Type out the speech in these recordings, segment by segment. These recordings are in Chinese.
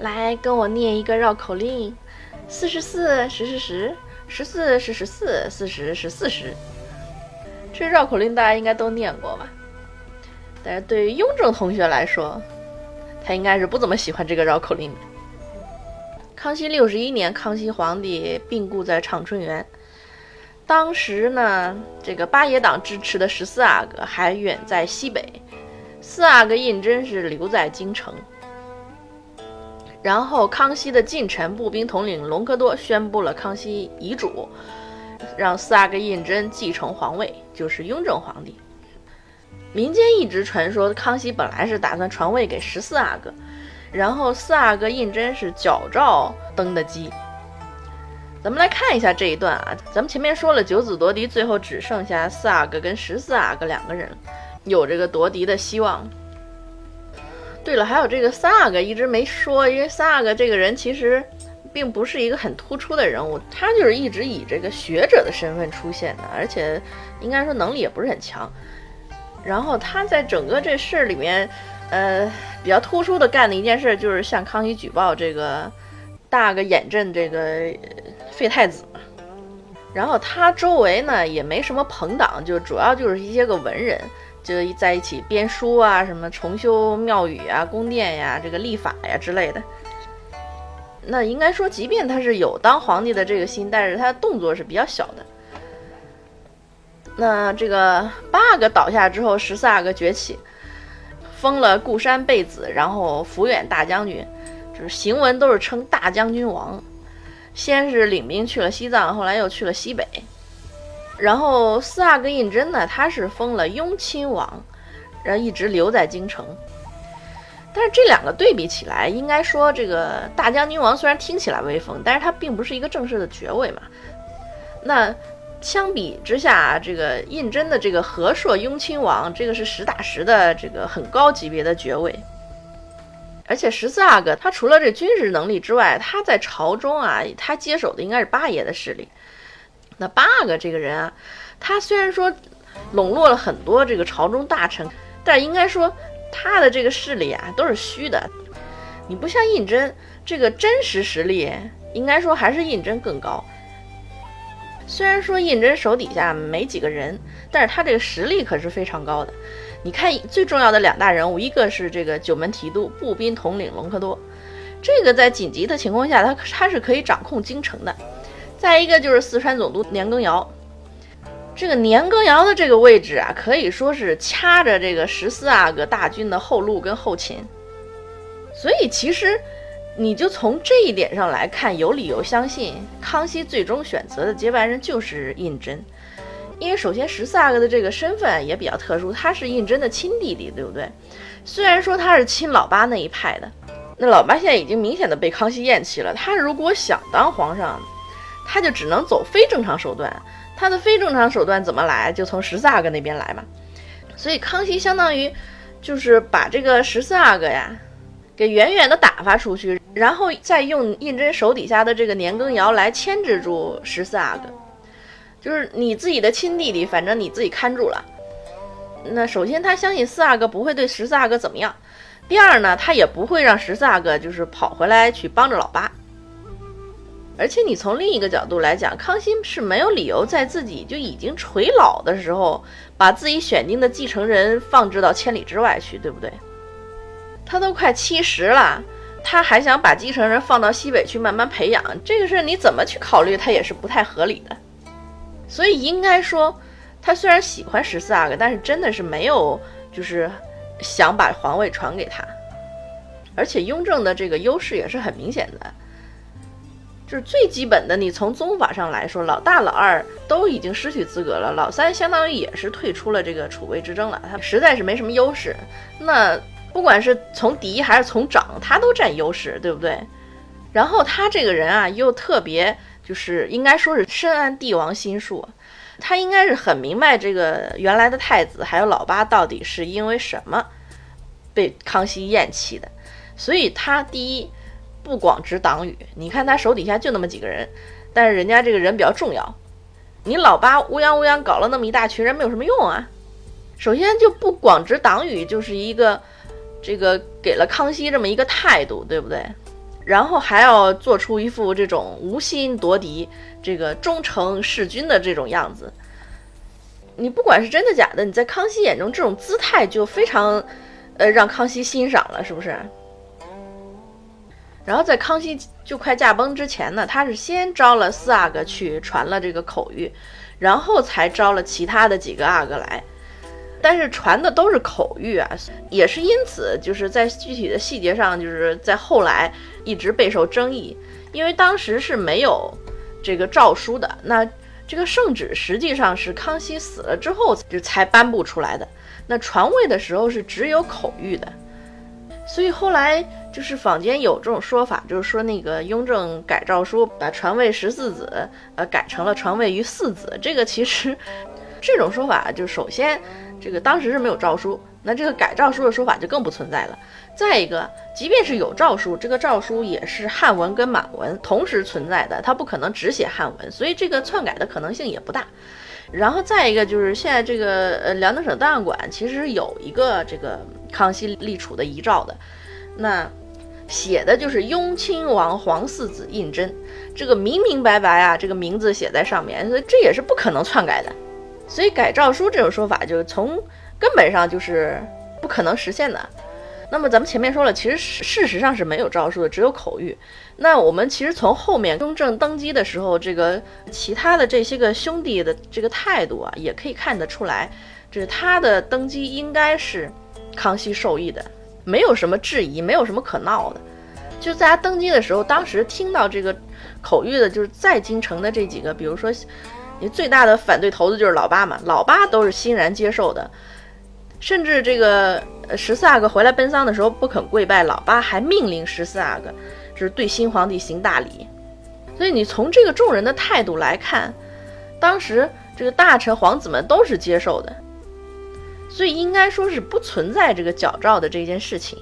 来跟我念一个绕口令：四十四十是十，十四是十四，四十是四十。这绕口令大家应该都念过吧？但是对于雍正同学来说，他应该是不怎么喜欢这个绕口令。康熙六十一年，康熙皇帝病故在长春园。当时呢，这个八爷党支持的十四阿哥还远在西北，四阿哥胤禛是留在京城。然后，康熙的近臣步兵统领隆科多宣布了康熙遗嘱，让四阿哥胤禛继承皇位，就是雍正皇帝。民间一直传说，康熙本来是打算传位给十四阿哥，然后四阿哥胤禛是矫诏登的基。咱们来看一下这一段啊，咱们前面说了九子夺嫡，最后只剩下四阿哥跟十四阿哥两个人有这个夺嫡的希望。对了，还有这个三阿哥一直没说，因为三阿哥这个人其实并不是一个很突出的人物，他就是一直以这个学者的身份出现的，而且应该说能力也不是很强。然后他在整个这事儿里面，呃，比较突出的干的一件事就是向康熙举报这个大阿哥胤禛这个。废太子，然后他周围呢也没什么朋党，就主要就是一些个文人，就在一起编书啊，什么重修庙宇啊、宫殿呀、这个立法呀之类的。那应该说，即便他是有当皇帝的这个心，但是他的动作是比较小的。那这个八阿哥倒下之后，十四阿哥崛起，封了固山贝子，然后抚远大将军，就是行文都是称大将军王。先是领兵去了西藏，后来又去了西北，然后四阿哥胤禛呢，他是封了雍亲王，然后一直留在京城。但是这两个对比起来，应该说这个大将军王虽然听起来威风，但是他并不是一个正式的爵位嘛。那相比之下，这个胤禛的这个和硕雍亲王，这个是实打实的这个很高级别的爵位。而且十四阿哥他除了这军事能力之外，他在朝中啊，他接手的应该是八爷的势力。那八阿哥这个人啊，他虽然说笼络了很多这个朝中大臣，但应该说他的这个势力啊都是虚的。你不像胤禛，这个真实实力应该说还是胤禛更高。虽然说胤禛手底下没几个人，但是他这个实力可是非常高的。你看，最重要的两大人物，一个是这个九门提督、步兵统领隆科多，这个在紧急的情况下，他他是可以掌控京城的。再一个就是四川总督年羹尧，这个年羹尧的这个位置啊，可以说是掐着这个十四阿哥大军的后路跟后勤。所以其实你就从这一点上来看，有理由相信康熙最终选择的接班人就是胤禛。因为首先十四阿哥的这个身份也比较特殊，他是胤禛的亲弟弟，对不对？虽然说他是亲老八那一派的，那老八现在已经明显的被康熙厌弃了。他如果想当皇上，他就只能走非正常手段。他的非正常手段怎么来？就从十四阿哥那边来嘛。所以康熙相当于就是把这个十四阿哥呀，给远远的打发出去，然后再用胤禛手底下的这个年羹尧来牵制住十四阿哥。就是你自己的亲弟弟，反正你自己看住了。那首先，他相信四阿哥不会对十四阿哥怎么样；第二呢，他也不会让十四阿哥就是跑回来去帮着老八。而且，你从另一个角度来讲，康熙是没有理由在自己就已经垂老的时候，把自己选定的继承人放置到千里之外去，对不对？他都快七十了，他还想把继承人放到西北去慢慢培养，这个事你怎么去考虑，他也是不太合理的。所以应该说，他虽然喜欢十四阿哥，但是真的是没有就是想把皇位传给他。而且雍正的这个优势也是很明显的，就是最基本的，你从宗法上来说，老大老二都已经失去资格了，老三相当于也是退出了这个储位之争了，他实在是没什么优势。那不管是从嫡还是从长，他都占优势，对不对？然后他这个人啊，又特别。就是应该说是深谙帝王心术，他应该是很明白这个原来的太子还有老八到底是因为什么被康熙厌弃的，所以他第一不广执党羽，你看他手底下就那么几个人，但是人家这个人比较重要，你老八乌泱乌泱搞了那么一大群人没有什么用啊。首先就不广执党羽，就是一个这个给了康熙这么一个态度，对不对？然后还要做出一副这种无心夺嫡、这个忠诚弑君的这种样子。你不管是真的假的，你在康熙眼中这种姿态就非常，呃，让康熙欣赏了，是不是？然后在康熙就快驾崩之前呢，他是先招了四阿哥去传了这个口谕，然后才招了其他的几个阿哥来。但是传的都是口谕啊，也是因此就是在具体的细节上，就是在后来一直备受争议，因为当时是没有这个诏书的。那这个圣旨实际上是康熙死了之后就才颁布出来的，那传位的时候是只有口谕的，所以后来就是坊间有这种说法，就是说那个雍正改诏书，把传位十四子呃改成了传位于四子。这个其实这种说法就首先这个当时是没有诏书，那这个改诏书的说法就更不存在了。再一个，即便是有诏书，这个诏书也是汉文跟满文同时存在的，它不可能只写汉文，所以这个篡改的可能性也不大。然后再一个就是现在这个呃辽宁省档案馆其实有一个这个康熙立储的遗诏的，那写的就是雍亲王皇四子胤禛，这个明明白白啊，这个名字写在上面，所以这也是不可能篡改的。所以改诏书这种说法，就是从根本上就是不可能实现的。那么咱们前面说了，其实事实上是没有诏书的，只有口谕。那我们其实从后面雍正登基的时候，这个其他的这些个兄弟的这个态度啊，也可以看得出来，就是他的登基应该是康熙授意的，没有什么质疑，没有什么可闹的。就在他登基的时候，当时听到这个口谕的，就是在京城的这几个，比如说你最大的反对头子就是老八嘛，老八都是欣然接受的。甚至这个十四阿哥回来奔丧的时候不肯跪拜老八，还命令十四阿哥就是对新皇帝行大礼。所以你从这个众人的态度来看，当时这个大臣皇子们都是接受的，所以应该说是不存在这个矫诏的这件事情。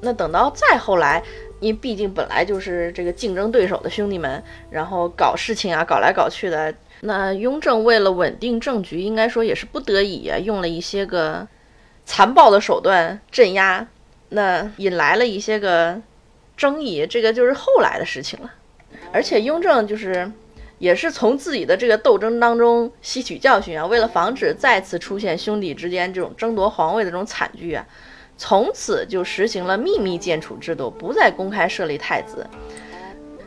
那等到再后来，因为毕竟本来就是这个竞争对手的兄弟们，然后搞事情啊，搞来搞去的。那雍正为了稳定政局，应该说也是不得已啊，用了一些个残暴的手段镇压，那引来了一些个争议，这个就是后来的事情了。而且雍正就是也是从自己的这个斗争当中吸取教训啊，为了防止再次出现兄弟之间这种争夺皇位的这种惨剧啊，从此就实行了秘密建储制度，不再公开设立太子。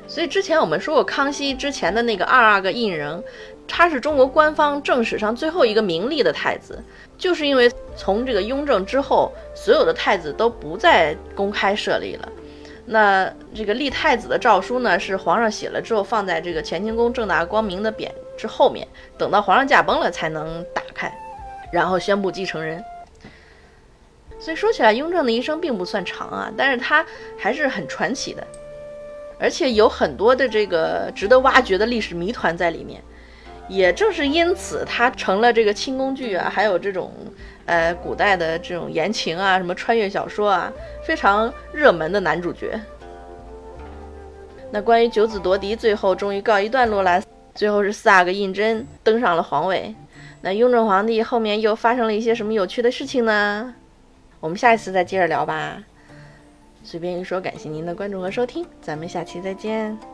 所以之前我们说过，康熙之前的那个二阿哥胤禛，他是中国官方正史上最后一个明立的太子，就是因为从这个雍正之后，所有的太子都不再公开设立了。那这个立太子的诏书呢，是皇上写了之后放在这个乾清宫正大光明的匾之后面，等到皇上驾崩了才能打开，然后宣布继承人。所以说起来，雍正的一生并不算长啊，但是他还是很传奇的。而且有很多的这个值得挖掘的历史谜团在里面，也正是因此，他成了这个清宫剧啊，还有这种呃古代的这种言情啊，什么穿越小说啊，非常热门的男主角。那关于九子夺嫡，最后终于告一段落了，最后是四阿哥胤禛登上了皇位。那雍正皇帝后面又发生了一些什么有趣的事情呢？我们下一次再接着聊吧。随便一说，感谢您的关注和收听，咱们下期再见。